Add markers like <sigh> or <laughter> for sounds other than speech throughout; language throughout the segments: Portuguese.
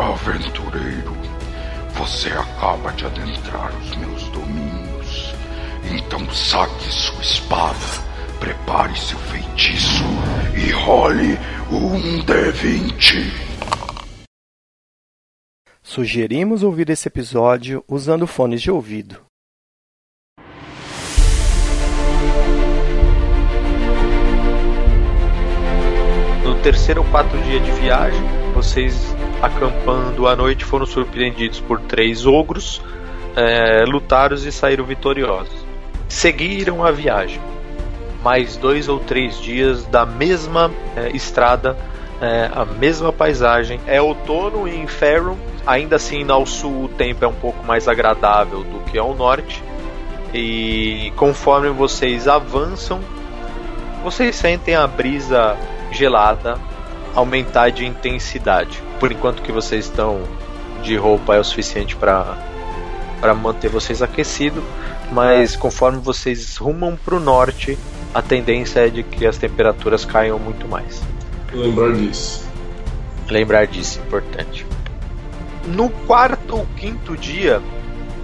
Aventureiro, você acaba de adentrar os meus domínios. Então saque sua espada, prepare seu feitiço e role um D20. Sugerimos ouvir esse episódio usando fones de ouvido. No terceiro ou quarto dia de viagem, vocês acampando à noite foram surpreendidos por três ogros, é, lutaram e saíram vitoriosos. Seguiram a viagem. Mais dois ou três dias da mesma é, estrada, é, a mesma paisagem. É outono em Faerun, ainda assim ao sul o tempo é um pouco mais agradável do que ao norte. E conforme vocês avançam, vocês sentem a brisa gelada aumentar de intensidade. Por enquanto que vocês estão de roupa é o suficiente para para manter vocês aquecidos, mas conforme vocês rumam para o norte, a tendência é de que as temperaturas caiam muito mais. Lembrar disso. Lembrar disso, importante. No quarto ou quinto dia,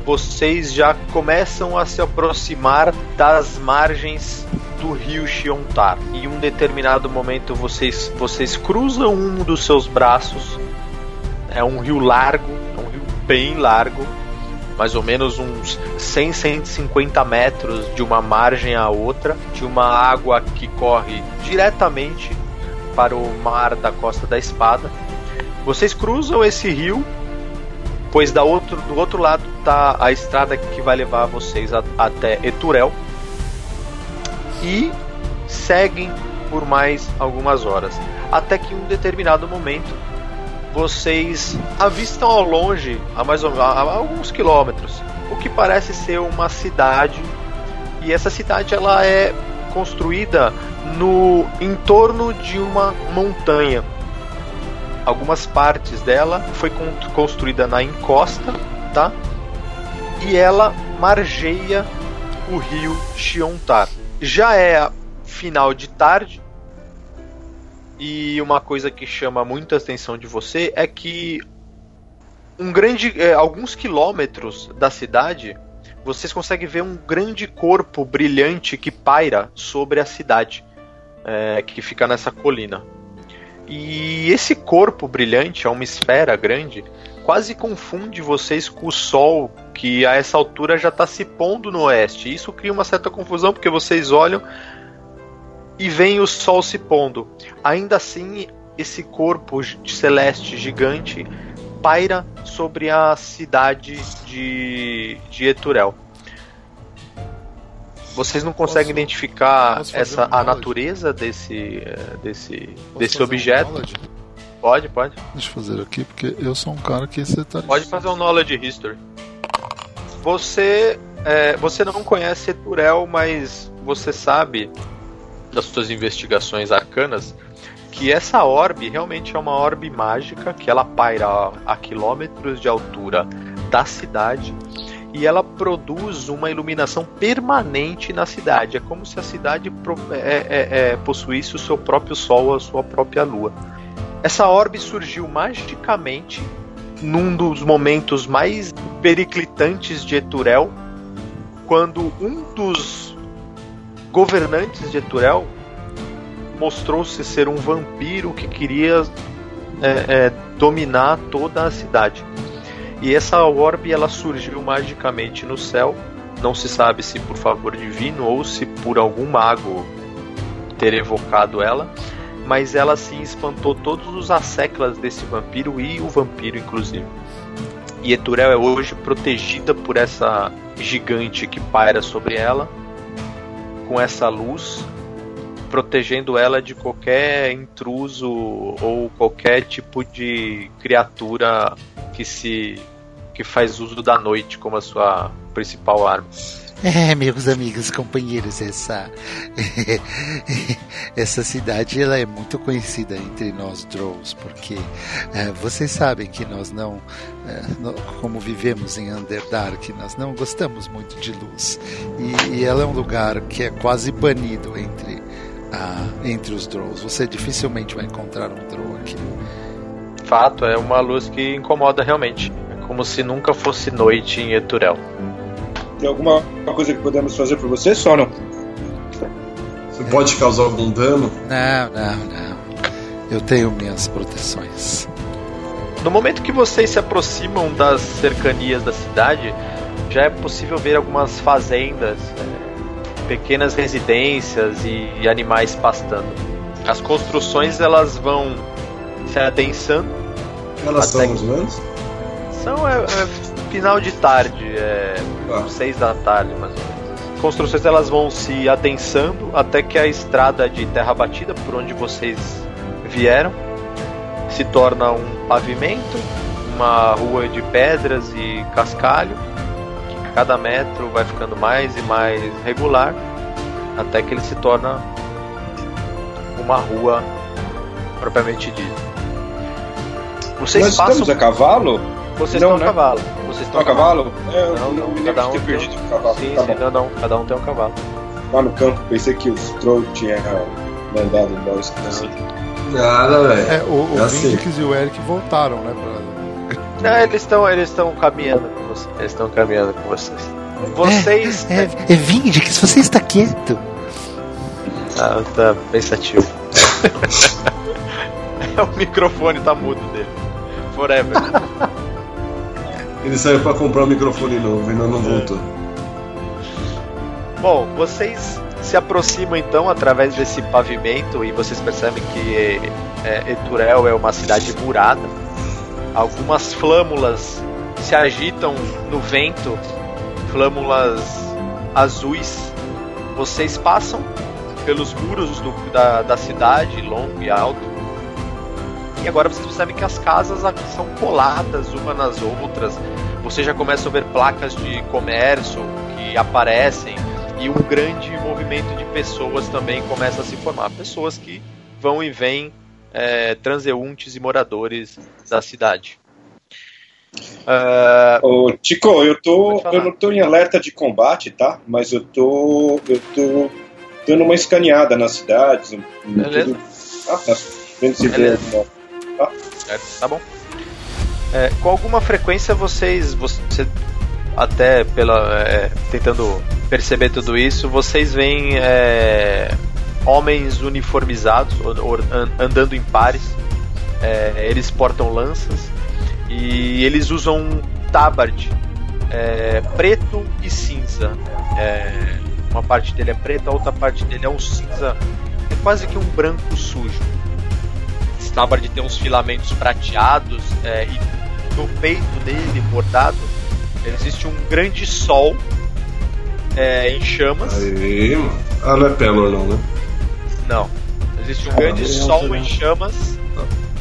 vocês já começam a se aproximar das margens do rio Xiontar. Em um determinado momento vocês, vocês cruzam um dos seus braços. É um rio largo, é um rio bem largo, mais ou menos uns 100, 150 metros de uma margem à outra, de uma água que corre diretamente para o mar da Costa da Espada. Vocês cruzam esse rio, pois da outro, do outro lado está a estrada que vai levar vocês a, até Eturel. E seguem por mais algumas horas, até que em um determinado momento vocês avistam ao longe, a mais ou, a, a alguns quilômetros, o que parece ser uma cidade. E essa cidade ela é construída no entorno de uma montanha. Algumas partes dela foi construída na encosta, tá? E ela margeia o rio Xiontar. Já é final de tarde e uma coisa que chama muita atenção de você é que um grande, é, alguns quilômetros da cidade vocês conseguem ver um grande corpo brilhante que paira sobre a cidade, é, que fica nessa colina. E esse corpo brilhante, é uma esfera grande, quase confunde vocês com o sol que a essa altura já está se pondo no oeste. Isso cria uma certa confusão porque vocês olham e veem o sol se pondo. Ainda assim, esse corpo celeste gigante paira sobre a cidade de, de Eturel. Vocês não conseguem posso, identificar essa a natureza desse desse desse objeto? Um pode, pode. Deixa eu fazer aqui porque eu sou um cara que você tá Pode fazer um knowledge history. Você é, você não conhece Eturel, mas você sabe das suas investigações arcanas que essa orbe realmente é uma orbe mágica que ela paira a quilômetros de altura da cidade e ela produz uma iluminação permanente na cidade. É como se a cidade é, é, é, possuísse o seu próprio sol, a sua própria lua. Essa orbe surgiu magicamente num dos momentos mais periclitantes de Eturel, quando um dos governantes de Eturel mostrou-se ser um vampiro que queria é, é, dominar toda a cidade. E essa orbe ela surgiu magicamente no céu. Não se sabe se por favor divino ou se por algum mago ter evocado ela, mas ela sim espantou todos os asseclas desse vampiro e o vampiro inclusive. E Eturel é hoje protegida por essa gigante que paira sobre ela, com essa luz protegendo ela de qualquer intruso ou qualquer tipo de criatura que se que faz uso da noite como a sua principal arma. É, meus amigos, companheiros, essa <laughs> essa cidade ela é muito conhecida entre nós Drows, porque é, vocês sabem que nós não, é, como vivemos em Underdark, nós não gostamos muito de luz e, e ela é um lugar que é quase banido entre ah, entre os Drows. Você dificilmente vai encontrar um Drow aqui. fato, é uma luz que incomoda realmente. É como se nunca fosse noite em Eturel. Tem alguma coisa que podemos fazer por você, Sono? Você pode causar algum dano? Não, não, não. Eu tenho minhas proteções. No momento que vocês se aproximam das cercanias da cidade, já é possível ver algumas fazendas, é, pequenas residências e, animais pastando. As construções elas vão se adensando. Elas são os menos? São é, é final de tarde, é Ah. seis da tarde mais ou menos. As construções elas vão se adensando até que a estrada de terra batida por onde vocês vieram se torna um pavimento, uma rua de pedras e cascalho. Cada metro vai ficando mais e mais regular até que ele se torna uma rua propriamente dita. Vocês Nós passam estamos a cavalo? vocês Não, estão a né? cavalo. Vocês estão a cavalo? É, eu Não, não, não, me lembro cada um ter tem- o cavalo. Sim, tá sim, não, não, cada um tem um cavalo. Lá no campo, pensei que os Troll tinham mandado nós. Nada, velho. É, o, o e o Eric voltaram, né? Pra... Não, eles estão eles estão caminhando com vocês. Eles estão caminhando com vocês. Vocês. É, é Vindix, você está quieto. Ah, tá pensativo. <laughs> é, o microfone tá mudo dele. Forever. Ele saiu pra comprar um microfone novo, ainda não voltou. Bom, vocês se aproximam então através desse pavimento e vocês percebem que é, Eturel é uma cidade murada. Algumas flâmulas se agitam no vento, flâmulas azuis. Vocês passam pelos muros do- da, da cidade, longo e alto. E agora vocês percebem que as casas são coladas uma nas outras. Vocês já começam a ver placas de comércio que aparecem e um grande movimento de pessoas também começa a se formar. Pessoas que vão e vêm, é, transeuntes e moradores da cidade. Ah, Ô, Tico, eu tô. Eu não tô em alerta de combate, tá? Mas eu tô. Eu tô dando uma escaneada nas cidades. Beleza. tudo. Ah, tá. Vendo se vê Beleza. alguma- Certo, tá bom. É, com alguma frequência vocês, você até pela é, tentando perceber tudo isso, vocês veem é, homens uniformizados or- or- an- andando em pares. É, eles portam lanças e eles usam um tabard é, preto e cinza. É, uma parte dele é preta, a outra parte dele é um cinza, é quase que um branco sujo. Esse tabard tem uns filamentos prateados é, e no peito dele, bordado, existe um grande sol é, em chamas. Aí. Ah, não é Pelor não, né? Não. Existe um grande não, sol não. em chamas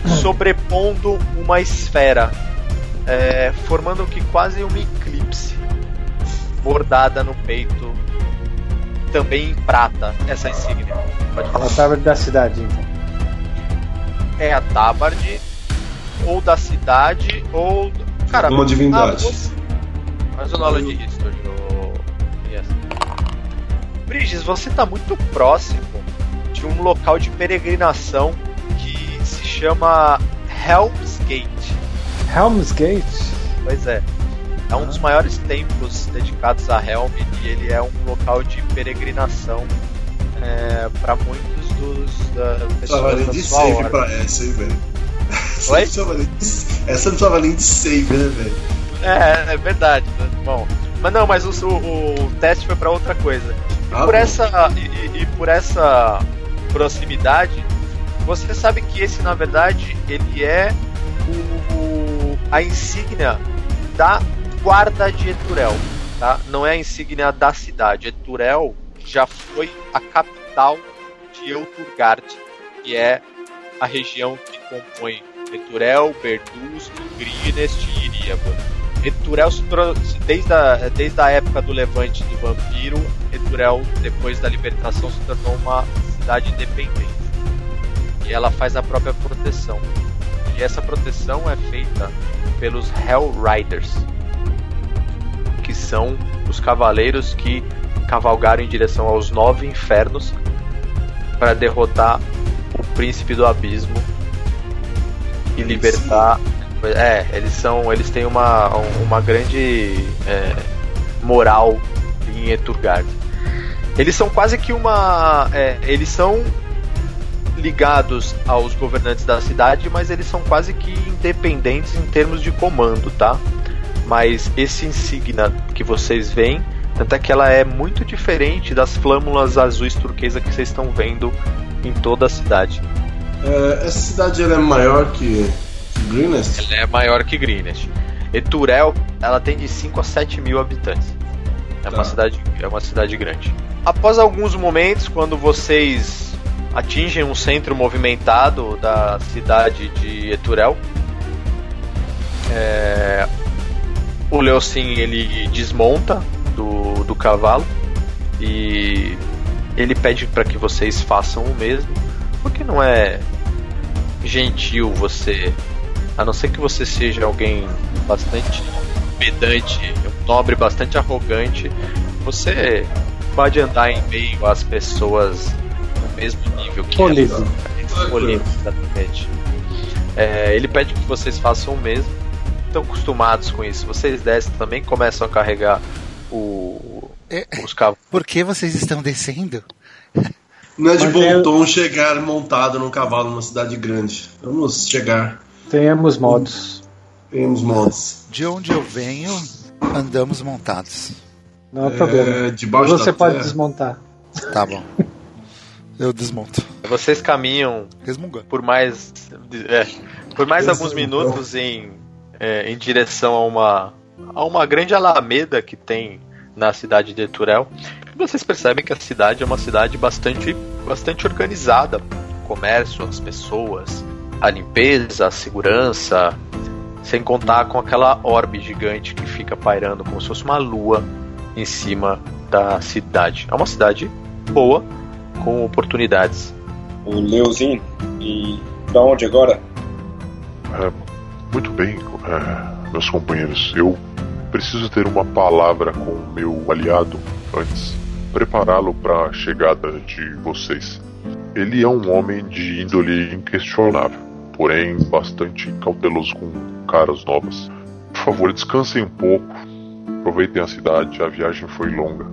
sobrepondo uma esfera, é, formando o que quase uma eclipse bordada no peito, também em prata, essa insígnia. Pode falar. A tábua da cidade, então. É a Tabard, ou da cidade, ou. Cara, Uma divindade. ah, Faz o knowledge history, ô- yes. Briges, você tá muito próximo de um local de peregrinação que se chama Helm's Gate. Helm's Gate? Pois é. É um dos maiores templos dedicados a Helm e ele é um local de peregrinação é, para muitos dos da, Tava pessoas nem da de sua save pra essa, hein, velho. Essa Oi? não precisava nem de- Essa não precisava nem de save, né, velho? É, é verdade. né? Bom, mas não, mas o, o, o teste foi para outra coisa. E Ah, por bom. essa e- e por essa proximidade, você sabe que esse na verdade ele é o, o- a insígnia da guarda de Eturel, tá? Não é a insígnia da cidade. Eturel já foi a capital de Euturgard, que é a região que compõe Eturel, Berduz, Grinest e Iríaba. Eturel, desde a, desde a época do levante do vampiro, Eturel, depois da libertação, se tornou uma cidade independente. E ela faz a própria proteção. E essa proteção é feita pelos Hell Riders, que são os cavaleiros que cavalgaram em direção aos nove infernos para derrotar o príncipe do abismo e libertar. É, eles são. Eles têm uma, uma grande é, moral em Eturgard. Eles são quase que uma. É, eles são ligados aos governantes da cidade, mas eles são quase que independentes em termos de comando, tá? Mas esse insígnia que vocês veem, tanto é que ela é muito diferente das flâmulas azuis turquesa que vocês estão vendo em toda a cidade. É, essa cidade ela é maior que Greenest? Ela é maior que Greenest. Eturel, ela tem de 5 a 7 mil habitantes. É, Tá. uma cidade, é uma cidade grande. Após alguns momentos, quando vocês atingem um centro movimentado da cidade de Eturel, é, o Leocin ele desmonta do, do cavalo e ele pede para que vocês façam o mesmo, porque não é gentil você, a não ser que você seja alguém bastante pedante, um nobre bastante arrogante, você pode andar em meio às pessoas no mesmo nível que exatamente. É, ele pede que vocês façam o mesmo. Estão acostumados com isso. Vocês descem também, começam a carregar o, É, os cavalos. por que vocês estão descendo? Não é de Mas bom é- tom chegar montado num cavalo numa cidade grande. Vamos chegar. Tenhamos modos. Temos modos. De onde eu venho, andamos montados. Não há problema. É, debaixo Você pode terra. desmontar. Tá bom. Eu desmonto. Vocês caminham Resmungando. por mais é, por mais alguns minutos em, é, em direção a uma a uma grande alameda que tem na cidade de Eturel. E vocês percebem que a cidade é uma cidade bastante bastante organizada, o comércio, as pessoas, a limpeza, a segurança, sem contar com aquela orbe gigante que fica pairando como se fosse uma lua em cima da cidade. É uma cidade boa, com oportunidades. O Leozinho. E pra onde agora? Muito bem, é, meus companheiros. Eu preciso ter uma palavra com o meu aliado antes. Prepará-lo para a chegada de vocês. Ele é um homem de índole inquestionável, porém bastante cauteloso com caras novas. Por favor, descansem um pouco. Aproveitem a cidade, a viagem foi longa.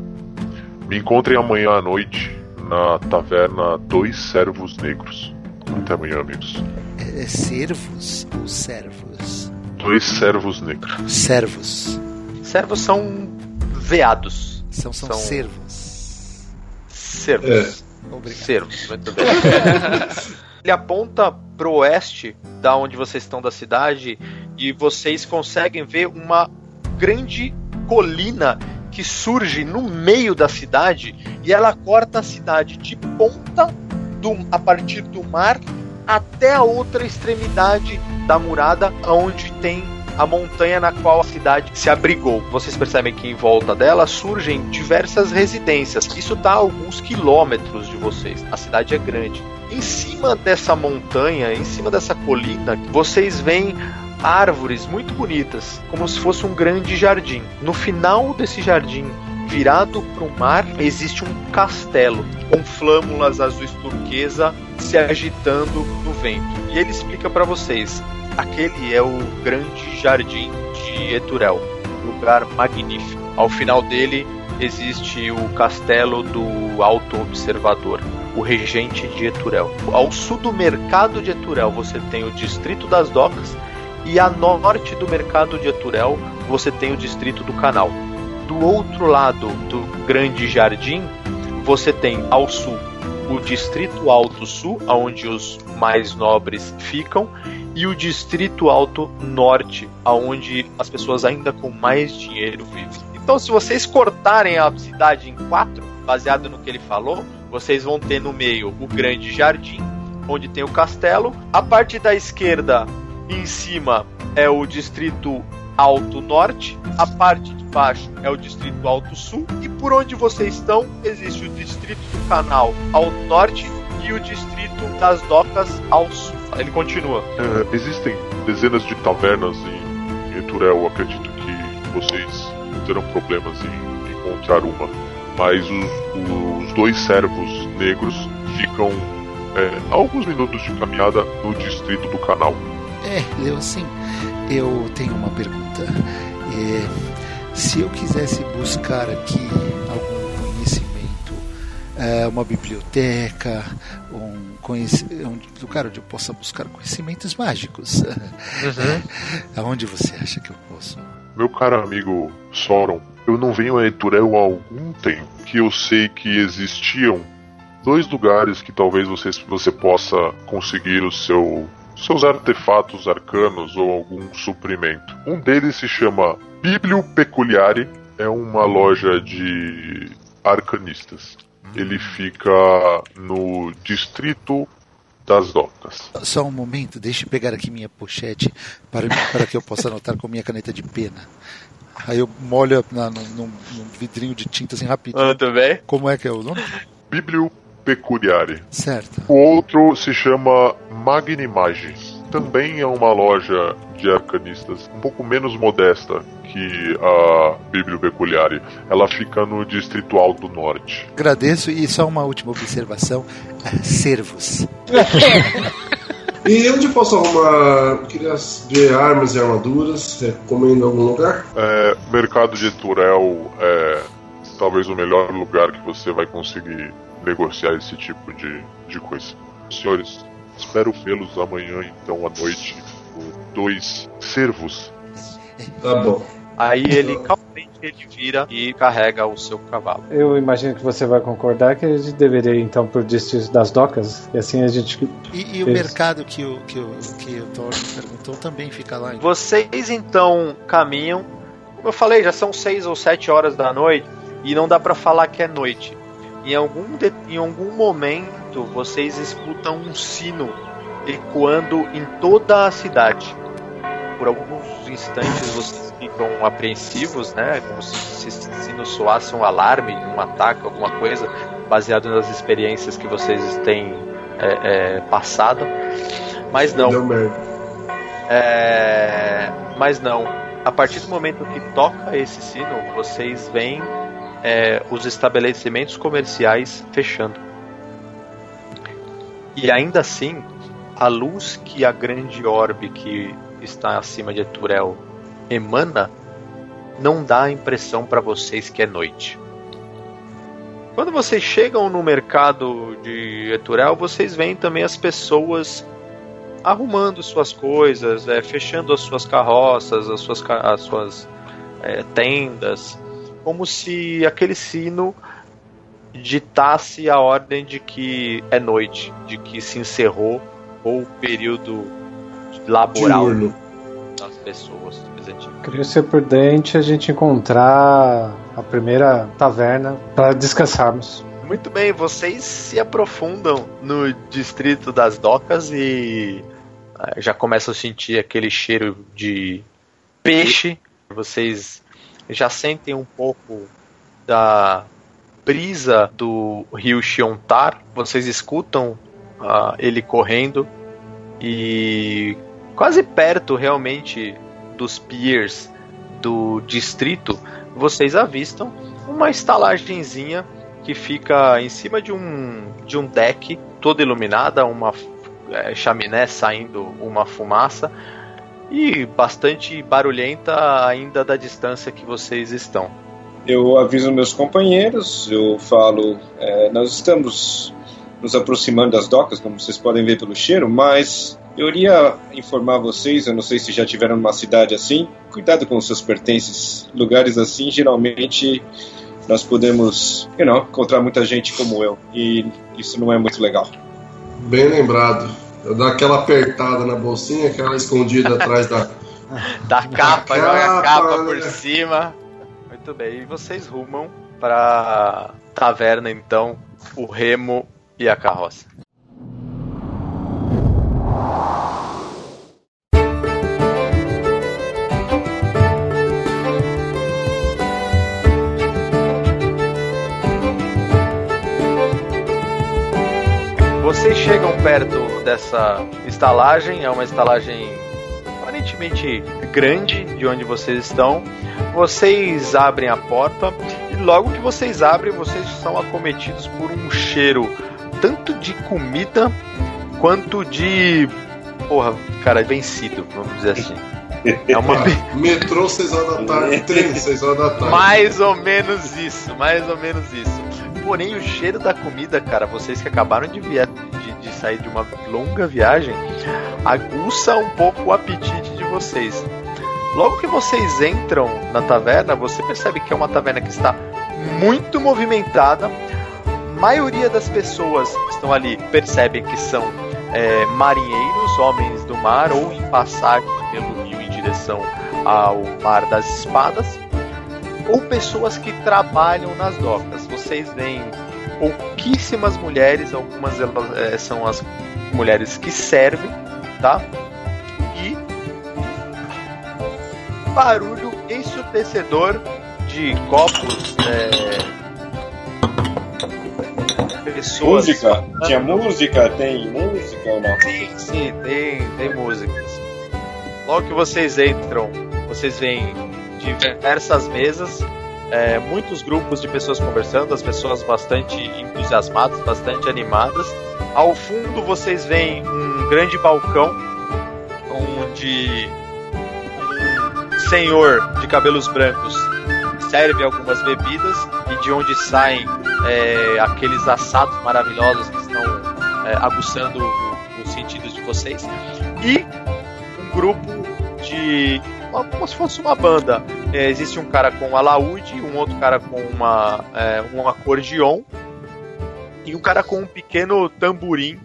Me encontrem amanhã à noite na taverna Dois Servos Negros. Até amanhã, amigos. É, é servos ou servos? Dois Servos Negros. Servos. Servos são veados. São, são, São- servos. Servos. Obrigado. Servos, muito bem. <laughs> Ele aponta pro oeste, da onde vocês estão da cidade, e vocês conseguem ver uma grande colina que surge no meio da cidade e ela corta a cidade de ponta do, a partir do mar até a outra extremidade da murada, onde tem a montanha na qual a cidade se abrigou. Vocês percebem que em volta dela surgem diversas residências. Isso está a alguns quilômetros de vocês. A cidade é grande. Em cima dessa montanha, em cima dessa colina, vocês veem árvores muito bonitas, como se fosse um grande jardim. No final desse jardim, virado para o mar, existe um castelo com flâmulas azuis turquesa se agitando no vento. E ele explica para vocês: aquele é o grande jardim de Eturel, lugar magnífico. Ao final dele existe o castelo do Alto Observador, o regente de Eturel. Ao sul do mercado de Eturel você tem o distrito das docas e a norte do mercado de Eturel você tem o distrito do canal. Do outro lado do grande jardim você tem ao sul o distrito alto sul, onde os mais nobres ficam, e o distrito alto norte, aonde as pessoas ainda com mais dinheiro vivem. Então, se vocês cortarem a cidade em quatro, baseado no que ele falou, vocês vão ter no meio o grande jardim, onde tem o castelo. A parte da esquerda, em cima, é o distrito alto norte. A parte de baixo é o distrito alto sul. E por onde vocês estão, existe o distrito do canal ao norte e o distrito das docas ao sul. Ele continua. É, existem dezenas de tavernas em Eturel. Acredito que vocês não terão problemas em encontrar uma. Mas os, os dois servos negros ficam é, a alguns minutos de caminhada no distrito do canal. É, eu sim. Eu tenho uma pergunta. É, se eu quisesse buscar aqui algum é, uma biblioteca, um, um lugar onde eu possa buscar conhecimentos mágicos, <laughs> aonde você acha que eu posso? Meu caro amigo Sauron, eu não venho a Eturel há algum tempo que eu sei que existiam dois lugares que talvez você, você possa conseguir o seu seus artefatos arcanos ou algum suprimento. Um deles se chama Biblio Peculiare, é uma loja de arcanistas. Ele fica no distrito das docas. Só um momento, deixe eu pegar aqui minha pochete para, para que eu possa anotar com minha caneta de pena. Aí eu molho na, num, vidrinho de tinta assim rapidinho. Muito bem. Como é que é o nome? Biblio Peculiare. Certo. O outro se chama Magnimage. Também é uma loja de arcanistas um pouco menos modesta que a Biblio Peculiare. Ela fica no Distrito Alto Norte. Agradeço e só uma última observação. Servos. <laughs> E onde posso arrumar? Eu queria ver armas e armaduras. Recomendo em algum lugar? É, o mercado de Turel é talvez o melhor lugar que você vai conseguir negociar esse tipo de, de coisa. Senhores, espero vê-los amanhã, então, à noite, dois servos. Tá bom. Aí ele calmamente ele vira e carrega o seu cavalo. Eu imagino que você vai concordar que a gente deveria ir então pro distrito das docas e assim a gente. E, e o mercado que o, que, o, que o Thor perguntou também fica lá. Vocês então caminham. Como eu falei, já são seis ou sete horas da noite e não dá pra falar que é noite. Em algum, de- em algum momento vocês escutam um sino ecoando em toda a cidade. Por alguns instantes vocês ficam apreensivos, né? Como se, se sino soasse um alarme, um ataque, alguma coisa, baseado nas experiências que vocês têm é, é, passado. Mas não. É, mas não. A partir do momento que toca esse sino, vocês veem é, os estabelecimentos comerciais fechando. E ainda assim, a luz que a grande orbe que está acima de Eturel emana não dá a impressão para vocês que é noite. Quando vocês chegam no mercado de Eturel, vocês veem também as pessoas arrumando suas coisas, é, fechando as suas carroças, as suas, as suas é, tendas, como se aquele sino ditasse a ordem de que é noite, de que se encerrou o período laboral Diurno. das pessoas presentes. Queria ser prudente a gente encontrar a primeira taverna para descansarmos. Muito bem, vocês se aprofundam no distrito das docas e ah, já começam a sentir aquele cheiro de peixe. Vocês já sentem um pouco da brisa do rio Xiontar. Vocês escutam ah, ele correndo e quase perto realmente dos piers do distrito, vocês avistam uma estalagenzinha que fica em cima de um, de um deck, toda iluminada, uma é, chaminé saindo uma fumaça e bastante barulhenta ainda da distância que vocês estão. Eu aviso meus companheiros, eu falo, é, nós estamos nos aproximando das docas, como vocês podem ver pelo cheiro, mas eu iria informar vocês, eu não sei se já tiveram numa cidade assim, cuidado com os seus pertences. Lugares assim, geralmente nós podemos, you know, encontrar muita gente como eu, e isso não é muito legal. Bem lembrado. Eu dou aquela apertada na bolsinha, aquela escondida atrás da. <laughs> Da capa, Da joga a capa, capa por né? cima. Muito bem, e vocês rumam pra taverna então, o remo e a carroça. Vocês chegam perto dessa estalagem, é uma estalagem aparentemente grande de onde vocês estão. Vocês abrem a porta e logo que vocês abrem, vocês são acometidos por um cheiro tanto de comida quanto de porra, cara, vencido, vamos dizer assim. É uma... <laughs> Metrô 6 horas da tarde, <laughs> trem 6 horas da tarde. mais ou menos isso, mais ou menos isso. Porém, o cheiro da comida, cara, vocês que acabaram de, via... de, de sair de uma longa viagem, aguça um pouco o apetite de vocês. Logo que vocês entram na taverna, você percebe que é uma taverna que está muito movimentada. Maioria das pessoas que estão ali percebem que são é, marinheiros, homens do mar, ou em passagem pelo rio em direção ao Mar das Espadas, ou pessoas que trabalham nas docas. Vocês veem pouquíssimas mulheres, algumas delas é, são as mulheres que servem, tá? E barulho ensurdecedor de copos. É... Pessoas. Música? Tinha música? Tem música ou não? Sim, sim, tem, tem músicas. Logo que vocês entram, vocês veem diversas mesas, é, muitos grupos de pessoas conversando, as pessoas bastante entusiasmadas, bastante animadas. Ao fundo vocês veem um grande balcão onde um senhor de cabelos brancos serve algumas bebidas e de onde saem é, aqueles assados maravilhosos que estão é, aguçando os sentidos de vocês. E um grupo de. como se fosse uma banda. É, existe um cara com alaúde, um outro cara com uma, é, um acordeon e um cara com um pequeno tamborim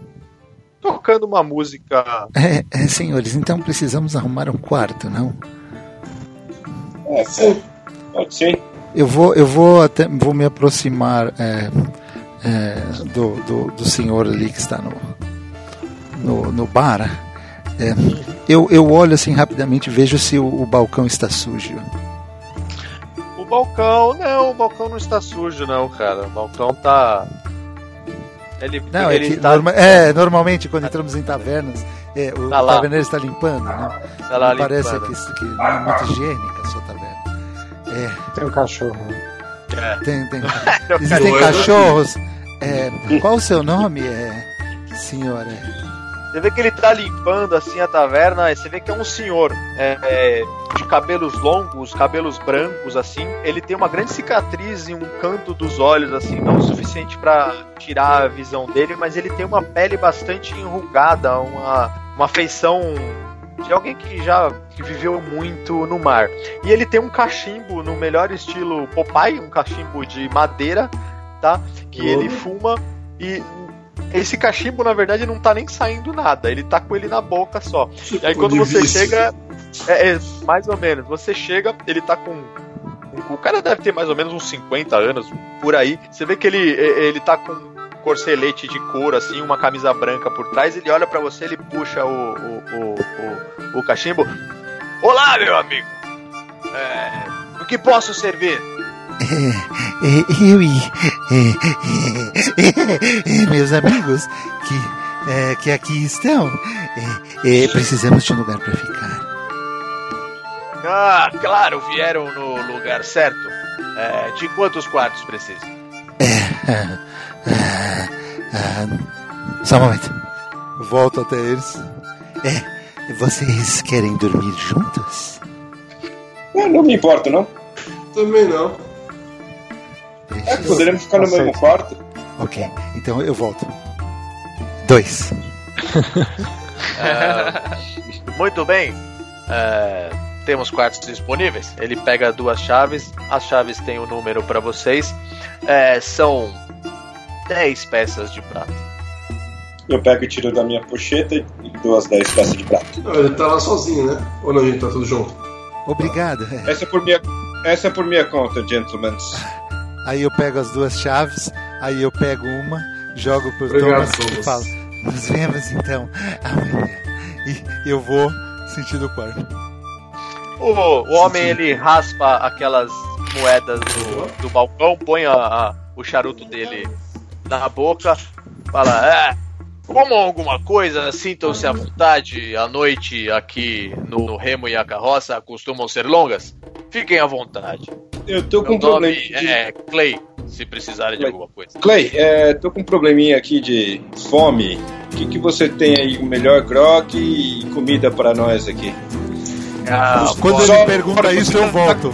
tocando uma música. É, é, senhores, então precisamos arrumar um quarto, não? É, sim. Pode ser. Eu vou, eu vou até vou me aproximar é, é, do, do, do senhor ali que está no, no, no bar. É, eu, eu olho assim rapidamente e vejo se o, o, balcão está sujo. O balcão, não, o balcão não está sujo, não, cara. O balcão tá. Ele, não, ele é, que tá... norma, é, normalmente quando entramos em tavernas, é, o Tá taverneiro está limpando, né? Tá Não parece limpando. que, que não é muito higiênica a sua taverna. É, Tem um cachorro. É. tem, tem, <laughs> existem cachorros. É, qual o seu nome, é, senhora? Você vê que ele tá limpando assim a taverna, e você vê que é um senhor é, é, de cabelos longos, cabelos brancos assim. Ele tem uma grande cicatriz em um canto dos olhos assim, não o suficiente pra tirar a visão dele, mas ele tem uma pele bastante enrugada, uma, uma feição de alguém que já viveu muito no mar. E ele tem um cachimbo no melhor estilo Popeye, um cachimbo de madeira, tá? Que ele fuma e esse cachimbo, na verdade, não tá nem saindo nada. Ele tá com ele na boca só. E aí quando você chega. É, é, mais ou menos. Você chega, ele tá com. O cara deve ter mais ou menos uns 50 anos, por aí. Você vê que ele, é, ele tá com corcelete de couro, assim, uma camisa branca por trás. Ele olha pra você, ele puxa o, o, o, o, o cachimbo. Olá, meu amigo! É, o que posso servir? É, é, eu e é, meus amigos que, é, que aqui estão, é, precisamos de um lugar para ficar. Ah, claro, vieram no lugar certo. De quantos quartos precisam? Ah, ah, ah, só um momento. Volto até eles. É, vocês querem dormir juntos? É, não me importa, não. Também não. É, poderemos ficar no mesmo quarto. Ok, então eu volto. Dois. É, <laughs> muito bem. É, temos quartos disponíveis. Ele pega duas chaves. As chaves têm o um número para vocês. É, são 10 peças de prata. Eu pego e tiro da minha pocheta e dou as 10 peças de prata. Não, ele tá lá sozinho, né? Ou não, a gente tá tudo junto? Obrigado. Essa é por minha, essa é por minha conta, gentlemen. <laughs> Aí eu pego as duas chaves, aí eu pego uma, jogo pro Obrigado, Thomas e Thomas. falo: Nos vemos então amanhã. E eu vou sentindo o quarto. O, o homem ele raspa aquelas moedas do, do balcão, põe a- a- o charuto dele na boca, fala: É, comam alguma coisa, sintam-se à vontade. A noite aqui no, no Remo e a Carroça costumam ser longas. Fiquem à vontade. Eu tô com Meu um problema. é Clay. se precisarem de alguma coisa. Clay, é, tô com um probleminha aqui de fome. O que, que você tem aí, o melhor grog e comida para nós aqui? Ah, Quando ele pergunta isso, eu volto.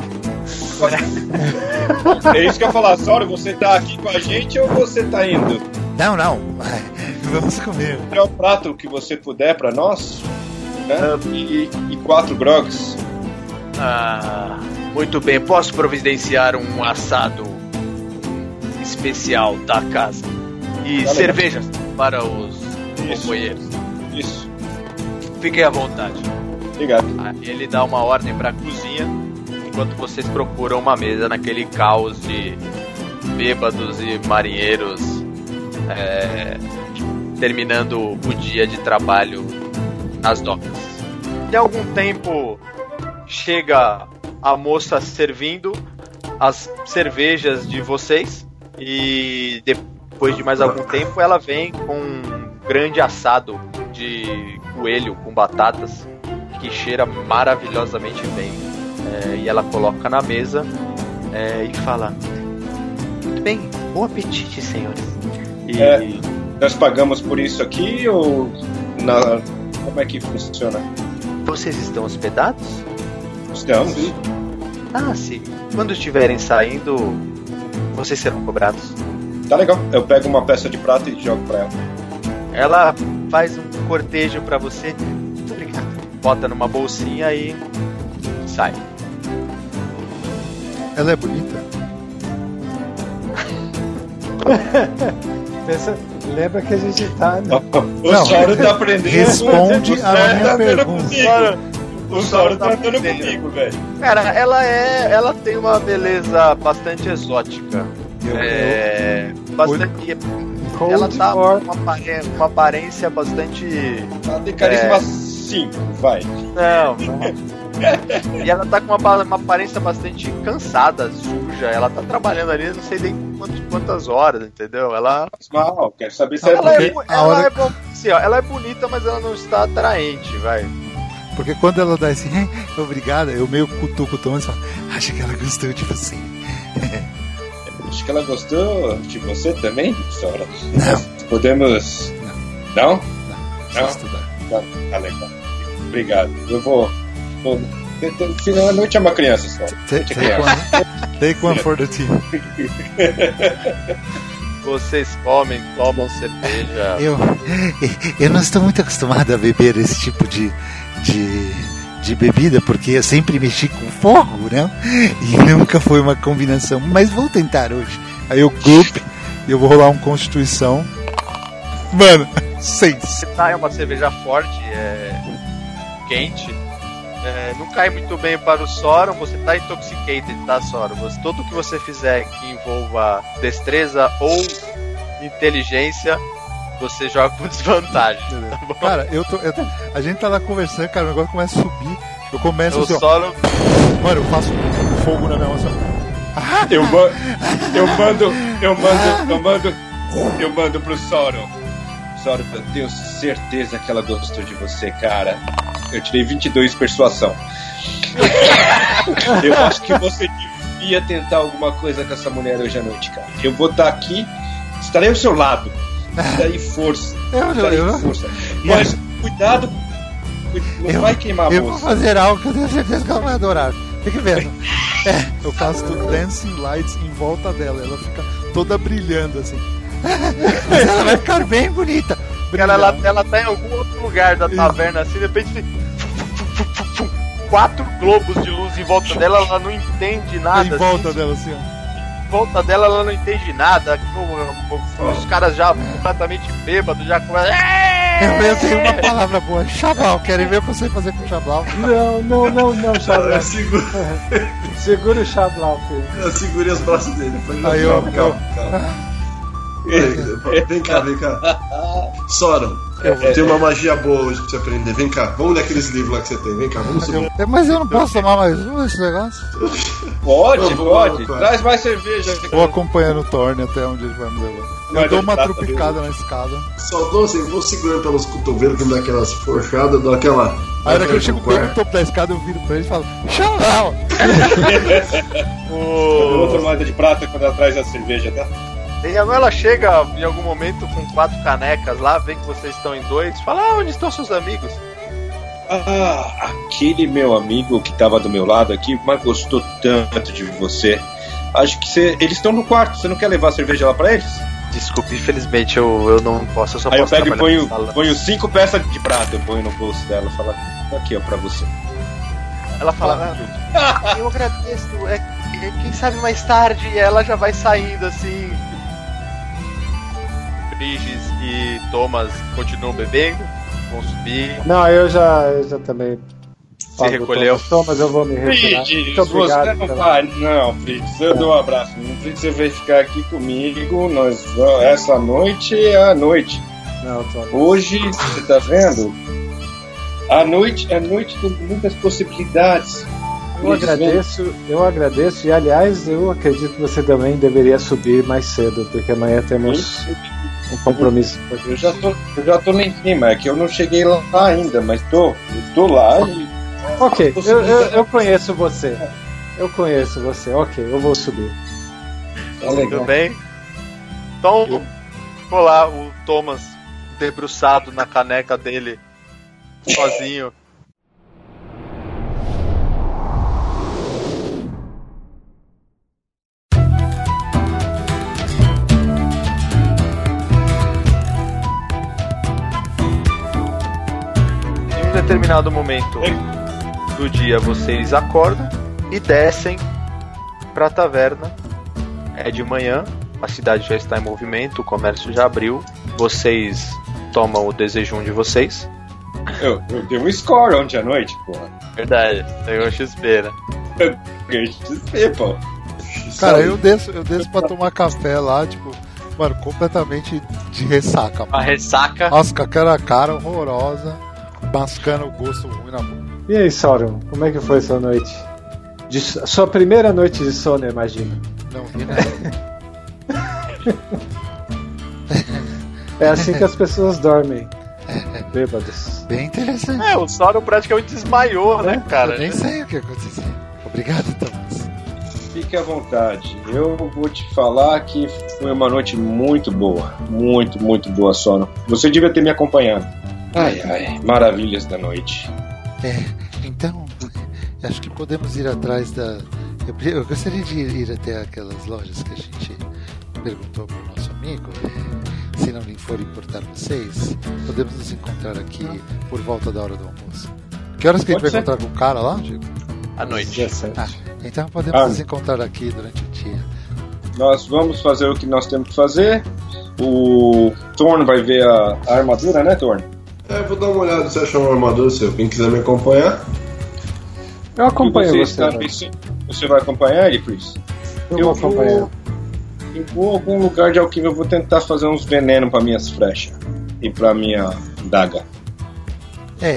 É isso que eu ia falar, Sora, você tá aqui com a gente ou você tá indo? Não, não. <laughs> Vamos comer. É o prato que você puder para nós, né? E, e quatro grogs. Ah, muito bem, posso providenciar um assado especial da casa. E Tá cervejas para os Isso. companheiros. Isso. Fiquem à vontade. Obrigado. Ele dá uma ordem para a cozinha, enquanto vocês procuram uma mesa naquele caos de bêbados e marinheiros é, terminando o dia de trabalho nas docas. De algum tempo chega a moça servindo as cervejas de vocês e depois de mais algum tempo ela vem com um grande assado de coelho com batatas que cheira maravilhosamente bem. É, e ela coloca na mesa é, e fala: Muito bem, bom apetite, senhores. E É. Nós pagamos por isso aqui ou na... como é que funciona? vocês estão hospedados? Estamos. Ah, sim. Quando estiverem saindo, vocês serão cobrados. Tá legal. Eu pego uma peça de prata e jogo pra ela. Ela faz um cortejo pra você. Muito obrigado. Bota numa bolsinha e sai. Ela é bonita? <laughs> Pensa- lembra que a gente tá. né? O Não, Sauro tá aprendendo. responde O a minha tá pergunta. comigo. O Sauro tá andando aprendendo. comigo, velho. Cara, ela é. Ela tem uma beleza bastante exótica. Eu- É. Bastante. Cold Ela tá com uma, uma aparência bastante. Ela tem carisma É. 5, vai. Não, não. E ela tá com uma, uma aparência bastante cansada, suja. Ela tá trabalhando ali, não sei nem quantas, quantas horas, entendeu? Ela. Mal, quero saber se é Ela é, porque bu- a ela hora- é bom, assim, ó, ela é bonita, mas ela não está atraente, vai. Porque quando ela dá esse obrigada, eu meio cutuco o Tom e falo, acho que ela gostou de você. <laughs> Acho que ela gostou de você também, Sora. Não. Podemos. Não? Só Não? estudar. Tá, tá legal. Obrigado. Eu vou. vou... Final da noite é uma criança só. Take, take one, take one for the team. <laughs> Vocês comem, tomam cerveja. Eu, eu não estou muito acostumado a beber esse tipo de, de, de bebida, porque eu sempre mexi com fogo, né? E <laughs> nunca foi uma combinação. Mas vou tentar hoje. Aí eu glup, e eu vou rolar um Constituição. Mano, <laughs> seis. Tá, é uma cerveja forte, é quente. É, não cai muito bem para o Soron, você tá intoxicated, tá, Soron? Você, tudo que você fizer que envolva destreza ou inteligência, você joga com <laughs> desvantagem. Tá bom? Cara, eu tô, eu tô- A gente tá lá conversando, cara, o negócio começa a subir. Eu começo o assim, Mano, eu faço fogo na minha mão. <laughs> Eu, ma- eu mando. Eu mando. Eu mando. Eu mando pro Sauron. Sauron, eu tenho certeza que ela gostou de você, cara. Eu tirei 22 persuasão. eu acho que você devia tentar alguma coisa com essa mulher hoje à noite, cara. Eu vou estar aqui, estarei ao seu lado. Darei força. <laughs> Eu, Darei eu, força. Mas cuidado. Não Eu- vai queimar a eu vou moça. fazer algo que eu tenho certeza que ela vai adorar. Fique vendo. <laughs> Eu casto dancing lights em volta dela. Ela fica toda brilhando assim. <laughs> Mas ela vai ficar bem bonita. Cara, ela, ela tá em algum outro lugar da taverna, assim, de repente. Quatro globos de luz em volta dela, ela não entende nada. em volta assim, dela assim, ó. em volta dela, ela não entende nada. Os caras já completamente bêbados, já começam. Eu, eu tenho uma palavra boa. Chablau, querem ver o que eu sei fazer com Chablau? Não, não, não, não, Cara, Xablau. segura, Segura o Xablau, filho. eu segurei os braços dele. Falei, Aí, calma, ó, calma, calma. Vem cá, vem cá. Soron, tem uma magia boa hoje pra você aprender. Vem cá, vamos ler aqueles livros lá que você tem. Vem cá, vamos subir. Eu- mas eu não posso tomar mais um esse negócio. Pode, vou, pode. cara. Traz mais cerveja. Vou acompanhando o Thorne até onde ele vai me levar. Eu dou uma trupicada na escada. Só dou assim, vou segurando pelos cotovelos, que me dá aquelas forchadas, dou aquela Aí na que eu chego bem no topo da escada, eu viro pra ele e falo, Xarau! o... Outra moeda de prata quando ela traz a cerveja, tá? E agora ela chega em algum momento com quatro canecas lá, vê que vocês estão em dois, fala, ah, onde estão seus amigos? Ah, aquele meu amigo que tava do meu lado aqui, mas gostou tanto de você. Acho que você, eles estão no quarto, você não quer levar a cerveja lá pra eles? Desculpe, infelizmente eu, eu não posso, eu só Aí posso eu pego e ponho, ponho, cinco peças de prata, eu ponho no bolso dela e falo, aqui ó, pra você. Ela fala, ah, eu agradeço, é, é, quem sabe mais tarde, ela já vai saindo assim. Briges e Thomas continuam bebendo, vão subir. Não, eu já, eu já também. Se recolheu. Thomas, eu vou me retirar. Obrigado. você não pela- vai. Não, Fritz, eu dou um abraço. Não Fritz, você vai ficar aqui comigo. Nós vamos, essa noite é a noite. Não, Thomas. Hoje, você tá vendo? A noite, a noite tem muitas possibilidades. Eu agradeço, eu agradeço e aliás eu acredito que você também deveria subir mais cedo, porque amanhã temos um compromisso. Eu já tô, eu já tô lá em cima, é que eu não cheguei lá ainda, mas tô, eu tô lá e Ok, eu, eu, eu conheço você. Eu conheço você, ok, eu vou subir. tá. Tudo bem? Então, ficou lá o Thomas debruçado na caneca dele, sozinho. Determinado momento do dia, vocês acordam e descem pra taverna é de manhã, a cidade já está em movimento, o comércio já abriu. Vocês tomam o desejum de vocês. Eu, eu dei um score ontem à noite, porra. Verdade, pegou XP, né? Eu ganhei XP, pô. Cara, eu desço, eu desço pra tomar café lá, tipo, mano, completamente de ressaca. A Mano. ressaca. Nossa, com aquela cara horrorosa, mascando o gosto ruim na boca. E aí, Sauron, como é que foi sua noite? De, sua primeira noite de sono, eu imagino. Não vi nada. <laughs> É assim que as pessoas dormem. Bêbados. Bem interessante. É, o Sauron praticamente desmaiou, né, cara? Eu nem sei o que aconteceu. Obrigado, Thomas. Fique à vontade. Eu vou te falar que foi uma noite muito boa. Muito, muito boa, Sono. Você devia ter me acompanhado. Ai, ai, maravilhas da noite. É, então, <laughs> acho que podemos ir atrás da. Eu, eu gostaria de ir até aquelas lojas que a gente perguntou para o nosso amigo. Se não lhe for importar vocês, podemos nos encontrar aqui por volta da hora do almoço. Que horas que a gente Pode vai ser. encontrar com o cara lá, Diego? À noite. 17. Ah, então podemos Ah. nos encontrar aqui durante o dia. Nós vamos fazer o que nós temos que fazer. O Thorn vai ver a, a armadura, né, Thorn? É, vou dar uma olhada se achar uma armadura seu. Quem quiser me acompanhar. Eu acompanho você, você. está- você, vai acompanhar ele, Chris? Eu vou acompanhar. Eu vou a algum lugar de alquimia, eu vou tentar fazer uns venenos para minhas flechas e para minha daga. É,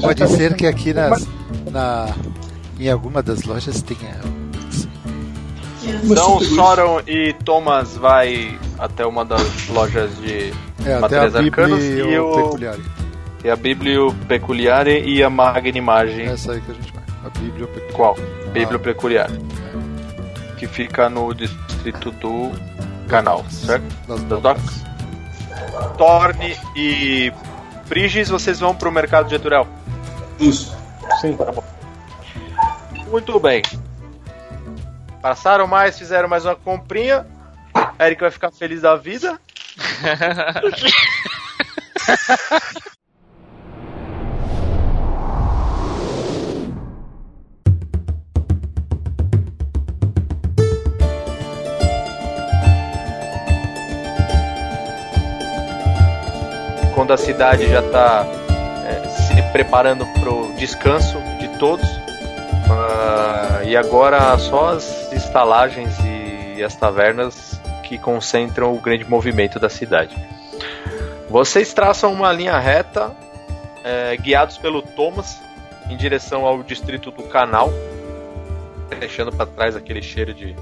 pode ser que aqui nas, na, em alguma das lojas tenha. Então, Sauron e Thomas vai até uma das lojas de É, materiais arcanos e, o, peculiar. E a Biblio Peculiare e a Magnimagem. Essa aí que a gente vai. A Bíblia peculiar. Qual? Biblio Peculiare. Que fica no distrito do canal, certo? Das Das docas. docas. Torne e Briges, vocês vão pro mercado de Eturel. Isso. Sim. Muito bem. Passaram mais, fizeram mais uma comprinha. Eric vai ficar feliz da vida. <laughs> Quando a cidade já está se preparando para o descanso de todos, ah, e agora só as estalagens e as tavernas que concentram o grande movimento da cidade. Vocês traçam uma linha reta, eh, guiados pelo Thomas, em direção ao distrito do canal, deixando para trás aquele cheiro de,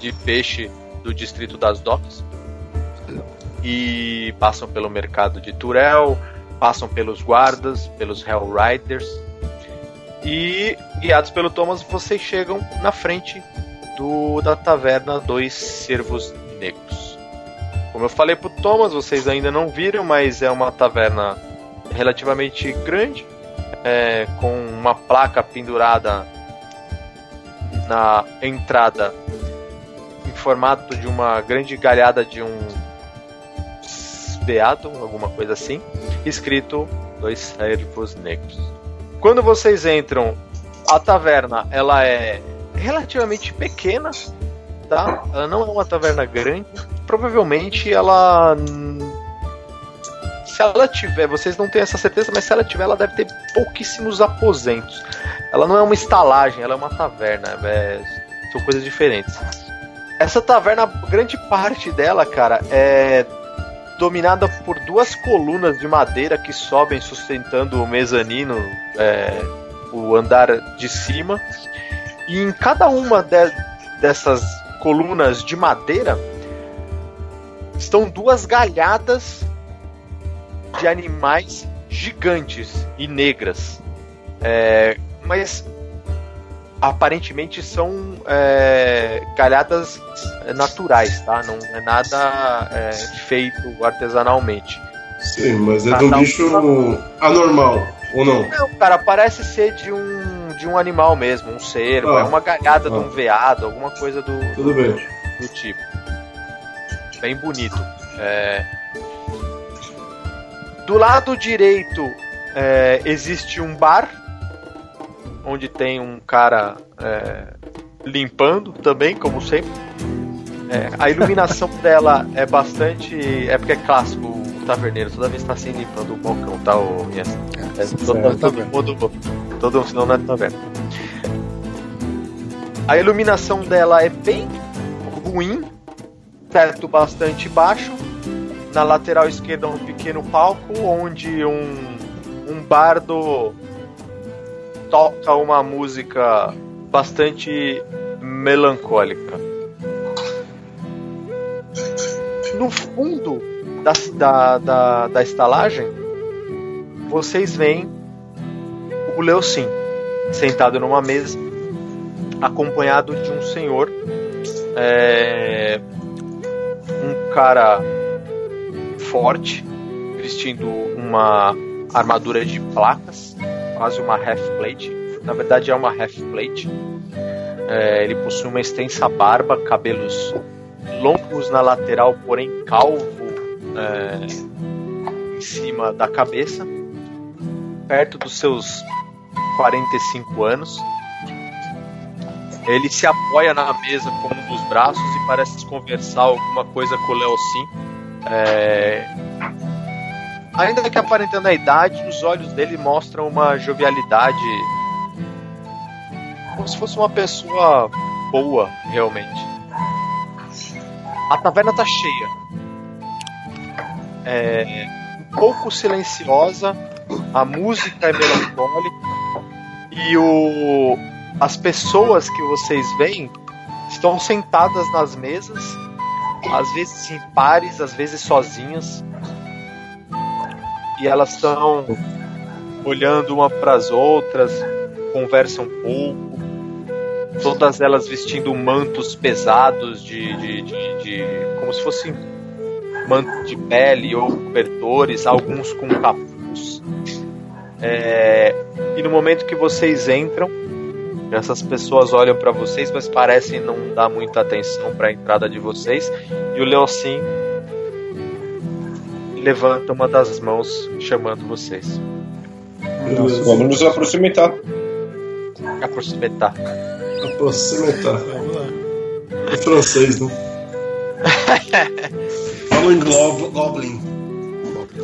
de peixe do distrito das docas. E passam pelo mercado de Turel, passam pelos guardas, pelos Hell Riders e guiados pelo Thomas vocês chegam na frente do da taverna Dois Cervos Negros. Como eu falei pro Thomas, vocês ainda não viram, mas é uma taverna relativamente grande, é, com uma placa pendurada na entrada em formato de uma grande galhada de um veado, alguma coisa assim, escrito Dois Servos Negros. Quando vocês entram, a taverna ela é relativamente pequena, tá? Ela não é uma taverna grande. Provavelmente ela se ela tiver, vocês não têm essa certeza, mas se ela tiver, ela deve ter pouquíssimos aposentos. Ela não é uma estalagem, ela é uma taverna. É, são coisas diferentes. Essa taverna, grande parte dela, cara, é dominada por duas colunas de madeira que sobem sustentando o mezanino, é, o andar de cima. E em cada uma de, dessas colunas de madeira estão duas galhadas de animais gigantes e negras. É, mas aparentemente são é, galhadas naturais, tá? Não é nada é, feito artesanalmente. Sim, mas é de um bicho anormal, ou não? Não, cara, parece ser de um de um animal mesmo, um cervo, ah, é uma galhada ah. de um ah. veado, alguma coisa do, Tudo bem. do, do tipo. Bem bonito. É... Do lado direito é, existe um bar onde tem um cara é, limpando também, como sempre. É, a iluminação <laughs> dela é bastante. É porque é clássico o taverneiro, toda vez está assim limpando o balcão, tá? O, yes. é, é, todo, todo, mundo. Todo senão não é taverna. A iluminação dela é bem ruim, teto bastante baixo. Na lateral esquerda um pequeno palco onde um, um bardo toca uma música bastante melancólica. No fundo da, da, da, da estalagem, vocês veem o Leocin sentado numa mesa, acompanhado de um senhor, é, um cara forte, vestindo uma armadura de placas, quase uma half plate. Na verdade é uma half plate. É, ele possui uma extensa barba, cabelos longos na lateral, porém calvo é, em cima da cabeça, perto dos seus 45 anos. Ele se apoia na mesa com um dos braços e parece conversar alguma coisa com o Leocin. É, Ainda que aparentando a idade, os olhos dele mostram uma jovialidade. Como se fosse uma pessoa boa, realmente. A taverna tá cheia. É um pouco silenciosa, a música é melancólica e o as pessoas que vocês veem estão sentadas nas mesas, às vezes em pares, às vezes sozinhas e elas estão olhando uma para as outras, conversam um pouco, todas elas vestindo mantos pesados de, de, de, de como se fossem mantos de pele ou cobertores, alguns com capuz. É, e no momento que vocês entram, essas pessoas olham para vocês, mas parecem não dar muita atenção para a entrada de vocês. E o Leocin levanta uma das mãos chamando vocês. Nossa, vamos nos aproximar. Aproximar. Aproximar. É francês, né? <laughs> Fala em Goblin.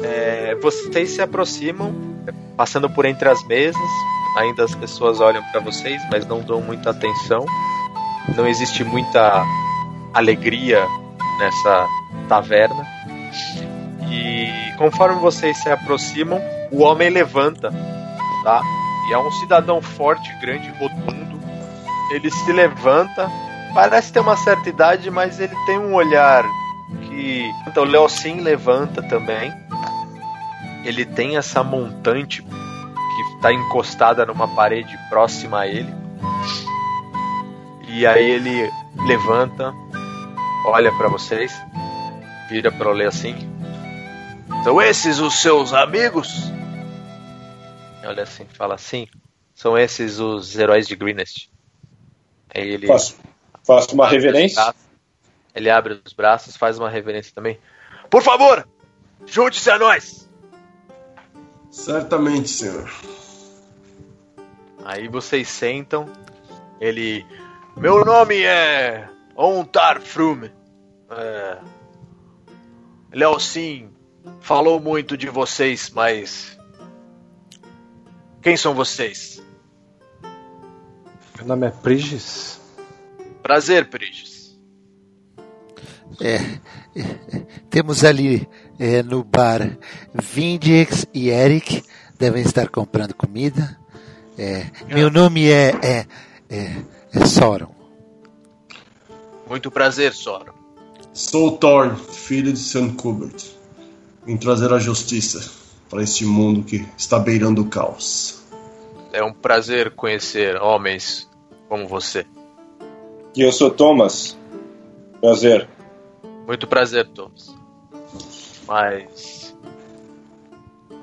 É, vocês se aproximam, passando por entre as mesas. Ainda as pessoas olham para vocês, mas não dão muita atenção. Não existe muita alegria nessa taverna. Conforme vocês se aproximam, o homem levanta, tá? E é um cidadão forte, grande, rotundo. Ele se levanta, parece ter uma certa idade, mas ele tem um olhar que. Então, o Leocin levanta também. ele tem essa montante que está encostada numa parede próxima a ele. E aí ele levanta, olha para vocês, vira para ler assim. São esses os seus amigos? Olha assim, fala assim. São esses os heróis de Greenest. Aí ele faço, faço uma reverência. Ele abre os braços, faz uma reverência também. Por favor, junte-se a nós. Certamente, senhor. Aí vocês sentam. Ele. Meu nome é. Ontar Frume. É... Léo Sim falou muito de vocês, mas. Quem são vocês? Meu nome é Prigis. Prazer, Prigis. É, é, <laughs> temos ali é, no bar Vindex e Eric, devem estar comprando comida. É, meu nome é, é, é, é Soron. Muito prazer, Soron. Sou Thorn, filho de St. Kubert. Vim trazer a justiça para este mundo que está beirando o caos. É um prazer conhecer homens como você. E eu sou Thomas. Prazer. Muito prazer, Thomas. Mas.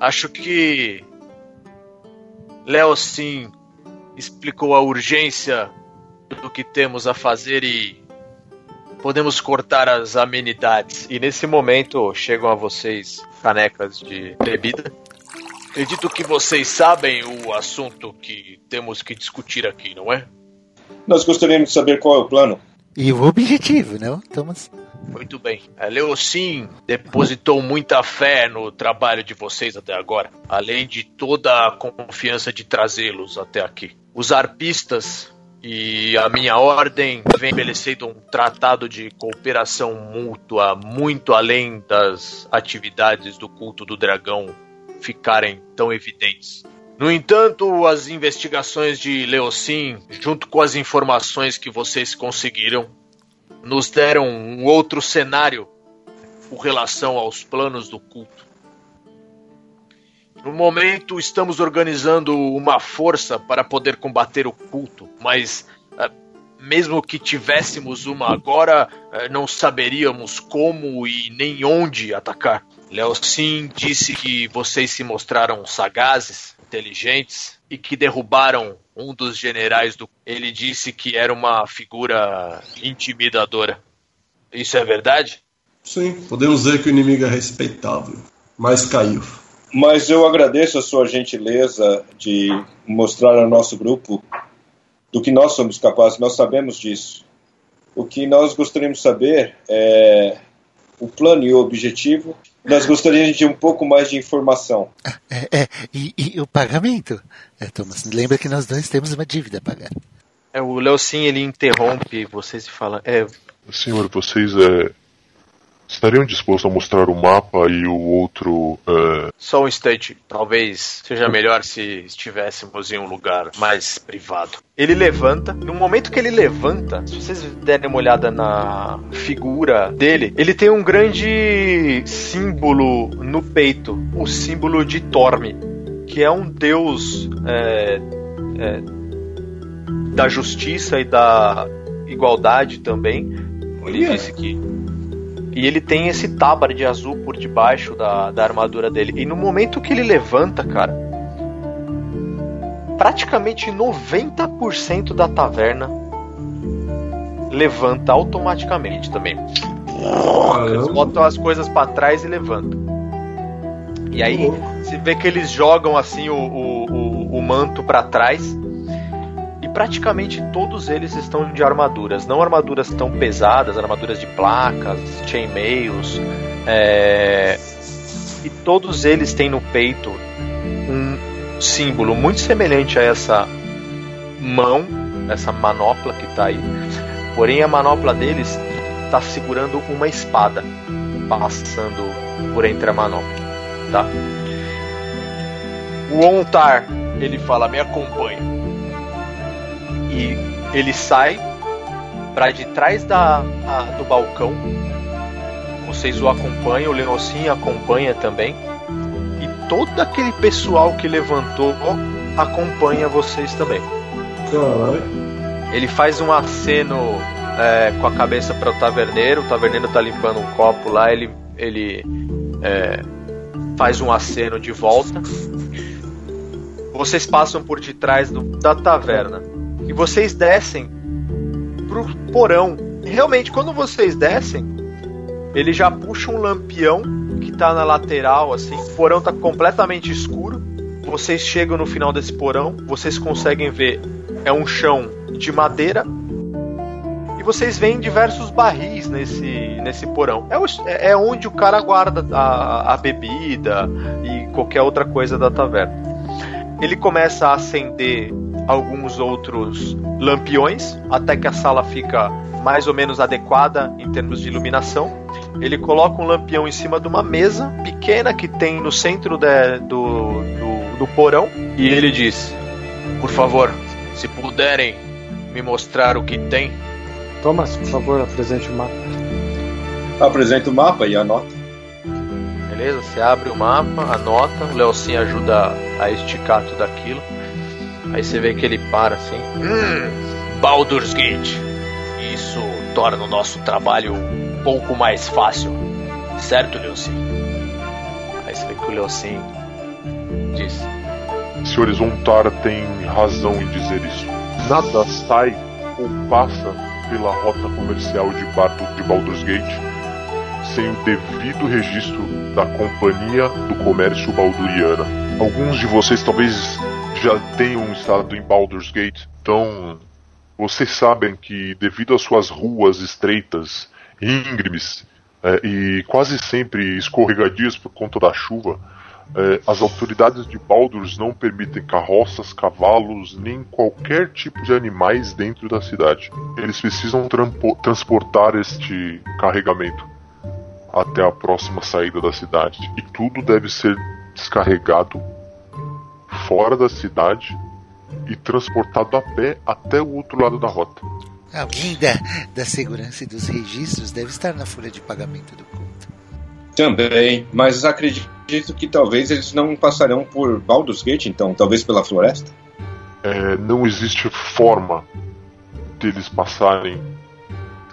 Acho que. Léo sim explicou a urgência do que temos a fazer e podemos cortar as amenidades. E nesse momento chegam a vocês canecas de bebida. Acredito que vocês sabem o assunto que temos que discutir aqui, não é? Nós gostaríamos de saber qual é o plano. E o objetivo, não, Thomas? Muito bem. A Leocin depositou muita fé no trabalho de vocês até agora, além de toda a confiança de trazê-los até aqui. Os arpistas e a minha ordem vem estabelecendo um tratado de cooperação mútua muito além das atividades do culto do dragão ficarem tão evidentes. No entanto, as investigações de Leocin, junto com as informações que vocês conseguiram, nos deram um outro cenário com relação aos planos do culto. No momento, estamos organizando uma força para poder combater o culto, mas uh, mesmo que tivéssemos uma agora, uh, não saberíamos como e nem onde atacar. Leocin disse que vocês se mostraram sagazes, inteligentes e que derrubaram um dos generais do. Ele disse que era uma figura intimidadora. Isso é verdade? Sim, podemos dizer que o inimigo é respeitável, mas caiu. Mas eu agradeço a sua gentileza de mostrar ao nosso grupo do que nós somos capazes, nós sabemos disso. O que nós gostaríamos de saber é o plano e o objetivo. Nós gostaríamos de um pouco mais de informação. É, é e, e, o pagamento? É, Thomas, lembra que nós dois temos uma dívida a pagar. É, o Leocin, ele interrompe vocês e fala... É... Senhor, vocês é, estariam dispostos a mostrar o mapa e o outro. Uh... Só um instante. Talvez seja melhor se estivéssemos em um lugar mais privado. Ele levanta. No momento que ele levanta, se vocês derem uma olhada na figura dele, ele tem um grande símbolo no peito o símbolo de Torme, que é um deus é, é, da justiça e da igualdade também. Ele disse que e ele tem esse tábar de azul por debaixo da, da armadura dele. E no momento que ele levanta, cara, praticamente 90% da taverna levanta automaticamente também. Eles botam as coisas para trás e levantam. E aí você vê que eles jogam assim o, o, o, o manto para trás praticamente todos eles estão de armaduras. Não armaduras tão pesadas, armaduras de placas, chainmails. É... E todos eles têm no peito um símbolo muito semelhante a essa mão, essa manopla que está aí. Porém, a manopla deles está segurando uma espada passando por entre a manopla, tá? O Ontar, ele fala: "Me acompanhe" e ele sai para de trás da, a, do balcão. Vocês o acompanham, o Lenocin acompanha também. E todo aquele pessoal que levantou acompanha vocês também. Caralho. Ele faz um aceno é, com a cabeça para o taverneiro. O taverneiro tá limpando um copo lá. Ele, ele é, faz um aceno de volta. Vocês passam por detrás do, da taverna e vocês descem pro porão. Realmente, quando vocês descem, ele já puxa um lampião que tá na lateral, assim. O porão tá completamente escuro. Vocês chegam no final desse porão, vocês conseguem ver é um chão de madeira e vocês veem diversos barris nesse, nesse porão. É, o, é onde o cara guarda a, a bebida e qualquer outra coisa da taverna. Ele começa a acender alguns outros lampiões até que a sala fica mais ou menos adequada em termos de iluminação. Ele coloca um lampião em cima de uma mesa pequena que tem no centro de, do, do, do porão e ele diz: Por favor, se puderem me mostrar o que tem. Thomas, por favor, apresente o mapa. Apresenta o mapa e anota. Beleza, você abre o mapa, anota, o Leocin ajuda a esticar tudo aquilo. Aí você vê que ele para assim. Hum, Baldur's Gate. Isso torna o nosso trabalho um pouco mais fácil. Certo, Leocin? Aí você vê que o Leocin diz. Senhores Ontar tem razão em dizer isso. Nada sai ou passa pela rota comercial de barco de Baldur's Gate sem o devido registro da Companhia do Comércio Balduriana. Alguns de vocês talvez já tenham estado em Baldur's Gate, então vocês sabem que devido às suas ruas estreitas, íngremes é, e quase sempre escorregadias por conta da chuva, é, as autoridades de Baldur's não permitem carroças, cavalos, nem qualquer tipo de animais dentro da cidade. Eles precisam transportar este carregamento até a próxima saída da cidade. E tudo deve ser descarregado fora da cidade e transportado a pé até o outro lado da rota. Alguém da, da segurança e dos registros deve estar na folha de pagamento do culto. Também, mas acredito que talvez eles não passarão por Baldur's Gate, então, talvez pela floresta. É, não existe forma deles passarem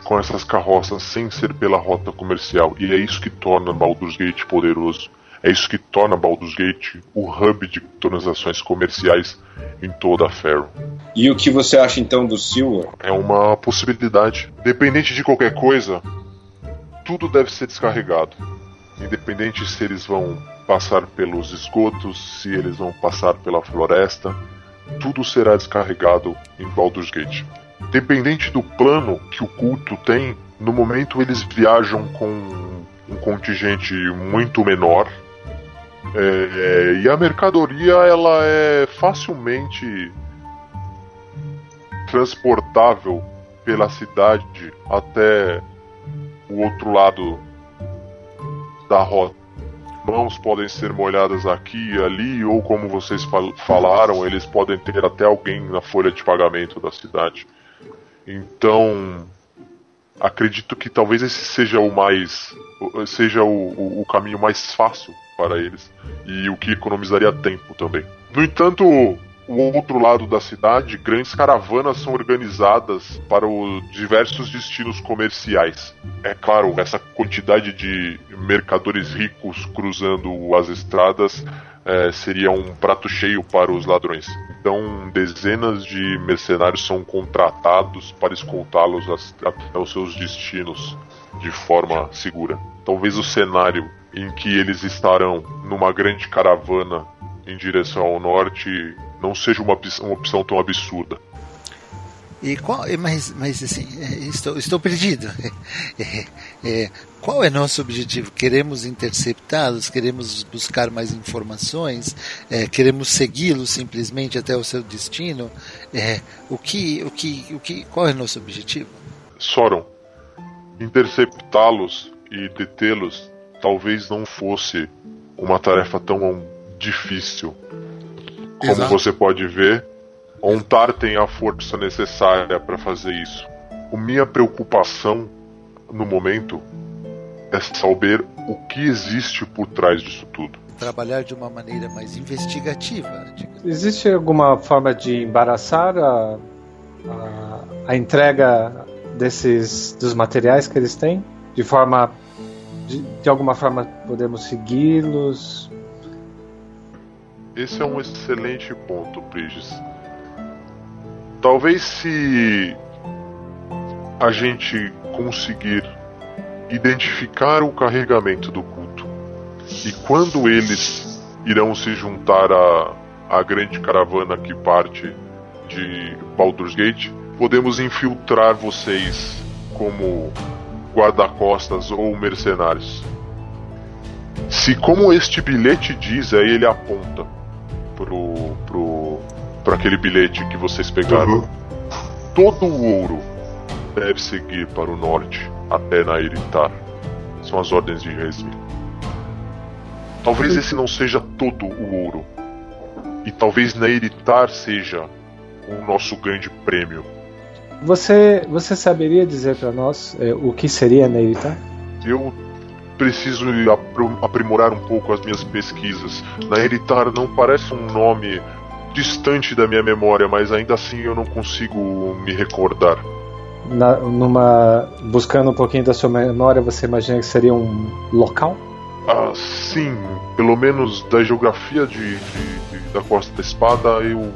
com essas carroças sem ser pela rota comercial, e é isso que torna Baldur's Gate poderoso. É isso que torna Baldur's Gate o hub de transações comerciais em toda a Faroe. E o que você acha então do Silver? É uma possibilidade. Dependente de qualquer coisa, tudo deve ser descarregado. Independente se eles vão passar pelos esgotos, se eles vão passar pela floresta, tudo será descarregado em Baldur's Gate. Dependente do plano que o culto tem, no momento eles viajam com um contingente muito menor, é, e a mercadoria ela é facilmente transportável pela cidade até o outro lado da rota. Mãos podem ser molhadas aqui e ali, ou como vocês fal falaram, eles podem ter até alguém na folha de pagamento da cidade. Então, acredito que talvez esse seja o mais. seja o, o, o caminho mais fácil para eles e o que economizaria tempo também. No entanto, o outro lado da cidade, grandes caravanas são organizadas para os diversos destinos comerciais. É claro, essa quantidade de mercadores ricos cruzando as estradas é, seria um prato cheio para os ladrões. Então, dezenas de mercenários são contratados para escoltá-los aos seus destinos de forma segura. Talvez o cenário em que eles estarão numa grande caravana em direção ao norte não seja uma, uma opção tão absurda. E qual, mas, mas assim, é, estou, estou perdido. <laughs> É, é, qual é nosso objetivo? Queremos interceptá-los? Queremos buscar mais informações? É, queremos segui-los simplesmente até o seu destino? É, o que, o que, o que, qual é nosso objetivo? Soron, interceptá-los e detê-los talvez não fosse uma tarefa tão difícil. Como Exato. você pode ver, Ontar tem a força necessária para fazer isso. A minha preocupação no momento é saber o que existe por trás disso tudo. trabalhar de uma maneira mais investigativa. Digamos. Existe alguma forma de embaraçar a, a, a, entrega desses dos materiais que eles têm? De forma. De, de alguma forma podemos segui-los? Esse é um excelente ponto, Bridges. Talvez se a gente conseguir identificar o carregamento do culto e quando eles irão se juntar à, à grande caravana que parte de Baldur's Gate, podemos infiltrar vocês como guarda-costas ou mercenários. Se como este bilhete diz, aí ele aponta pro, pro, pro aquele bilhete que vocês pegaram. Uhum. Todo o ouro deve seguir para o norte até Nairitar. São as ordens de Resmi. Talvez esse não seja todo o ouro. E talvez Nairitar seja o nosso grande prêmio. Você, você saberia dizer para nós é, o que seria Nairitar? Eu preciso aprimorar um pouco as minhas pesquisas. Nairitar não parece um nome distante da minha memória, mas ainda assim eu não consigo me recordar na, numa buscando um pouquinho da sua memória, você imagina que seria um local? Ah, sim, pelo menos da geografia de, de, de da Costa da Espada, eu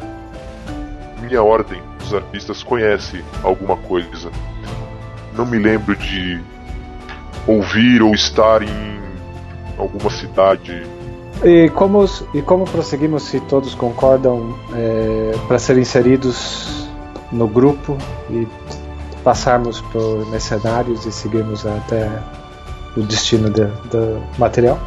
minha ordem, os artistas conhece alguma coisa. Não me lembro de ouvir ou estar em alguma cidade. E como, e como prosseguimos se todos concordam é, para serem inseridos no grupo e passarmos por mercenários e seguirmos até o destino do material?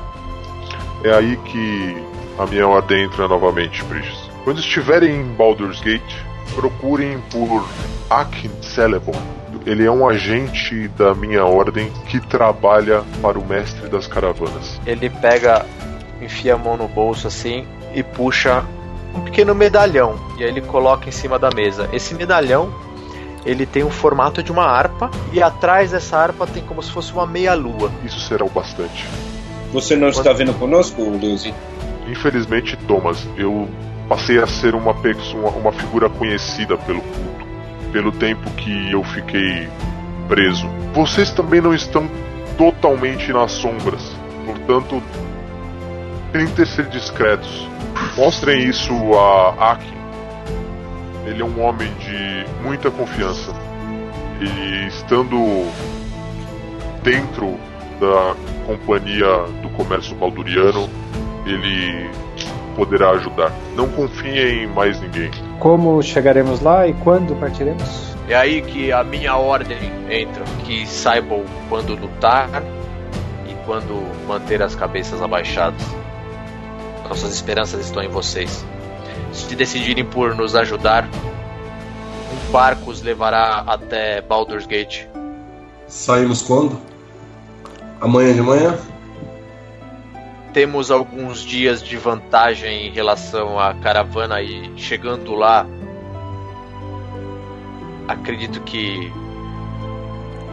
É aí que a minha ordem entra novamente, Bridges. Quando estiverem em Baldur's Gate, procurem por Akin Celebon. Ele é um agente da minha ordem que trabalha para o mestre das caravanas. Ele pega, enfia a mão no bolso assim e puxa um pequeno medalhão. E aí ele coloca em cima da mesa. Esse medalhão ele tem o formato de uma harpa e atrás dessa harpa tem como se fosse uma meia-lua. Isso será o bastante. Você não está vendo conosco, Leuzi? Infelizmente, Thomas, eu passei a ser uma, uma, figura conhecida pelo culto, pelo tempo que eu fiquei preso. Vocês também não estão totalmente nas sombras, portanto, tentem ser discretos. Mostrem isso a Akin ele é um homem de muita confiança. E estando dentro da companhia do comércio balduriano, ele poderá ajudar. Não confiem em mais ninguém. Como chegaremos lá e quando partiremos? É aí que a minha ordem entra, que saibam quando lutar e quando manter as cabeças abaixadas. Nossas esperanças estão em vocês se decidirem por nos ajudar, um barco os levará até Baldur's Gate. Saímos quando? Amanhã de manhã? Temos alguns dias de vantagem em relação à caravana e chegando lá, acredito que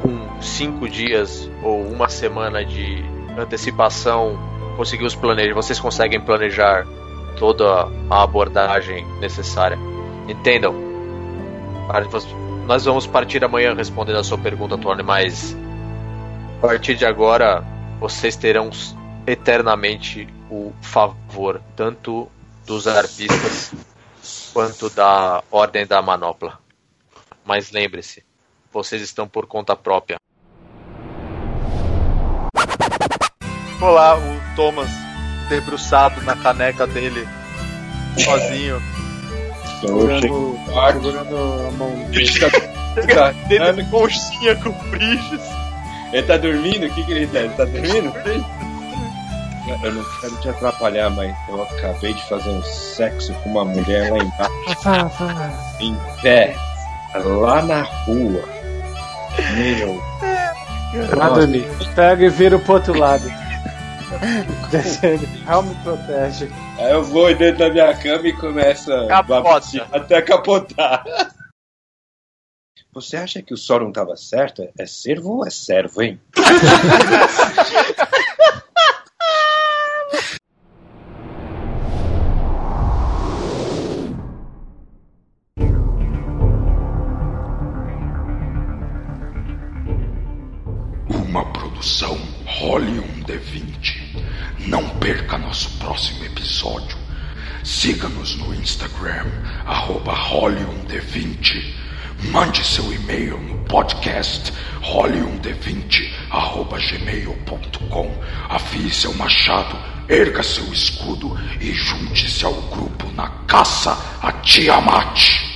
com cinco dias ou uma semana de antecipação conseguimos planejar. Vocês conseguem planejar toda a abordagem necessária. Entendam. Nós vamos partir amanhã respondendo a sua pergunta, Tony, mas a partir de agora vocês terão eternamente o favor tanto dos arpistas quanto da Ordem da Manopla. Mas lembre-se, vocês estão por conta própria. Olá, o Thomas debruçado na caneca dele, sozinho. Segurando, segurando a mão dele. Tá, dele conchinha com Bridges. Ele tá dormindo? O que, que ele tá? Ele tá dormindo? Eu não quero te atrapalhar, mas eu acabei de fazer um sexo com uma mulher lá embaixo. em pé. Lá na rua. Meu. Dormir. Pega e vira pro outro lado. Descendo. Helm protege. Aí eu vou dentro da minha cama e começa a até capotar. Você acha que o Sauron tava certo? É servo ou é servo, hein? <laughs> próximo episódio. Siga-nos no Instagram, arroba Role1D20. Mande seu e-mail no podcast role1d20 arroba gmail.com. Afie seu machado, erga seu escudo e junte-se ao grupo na caça a Tiamat.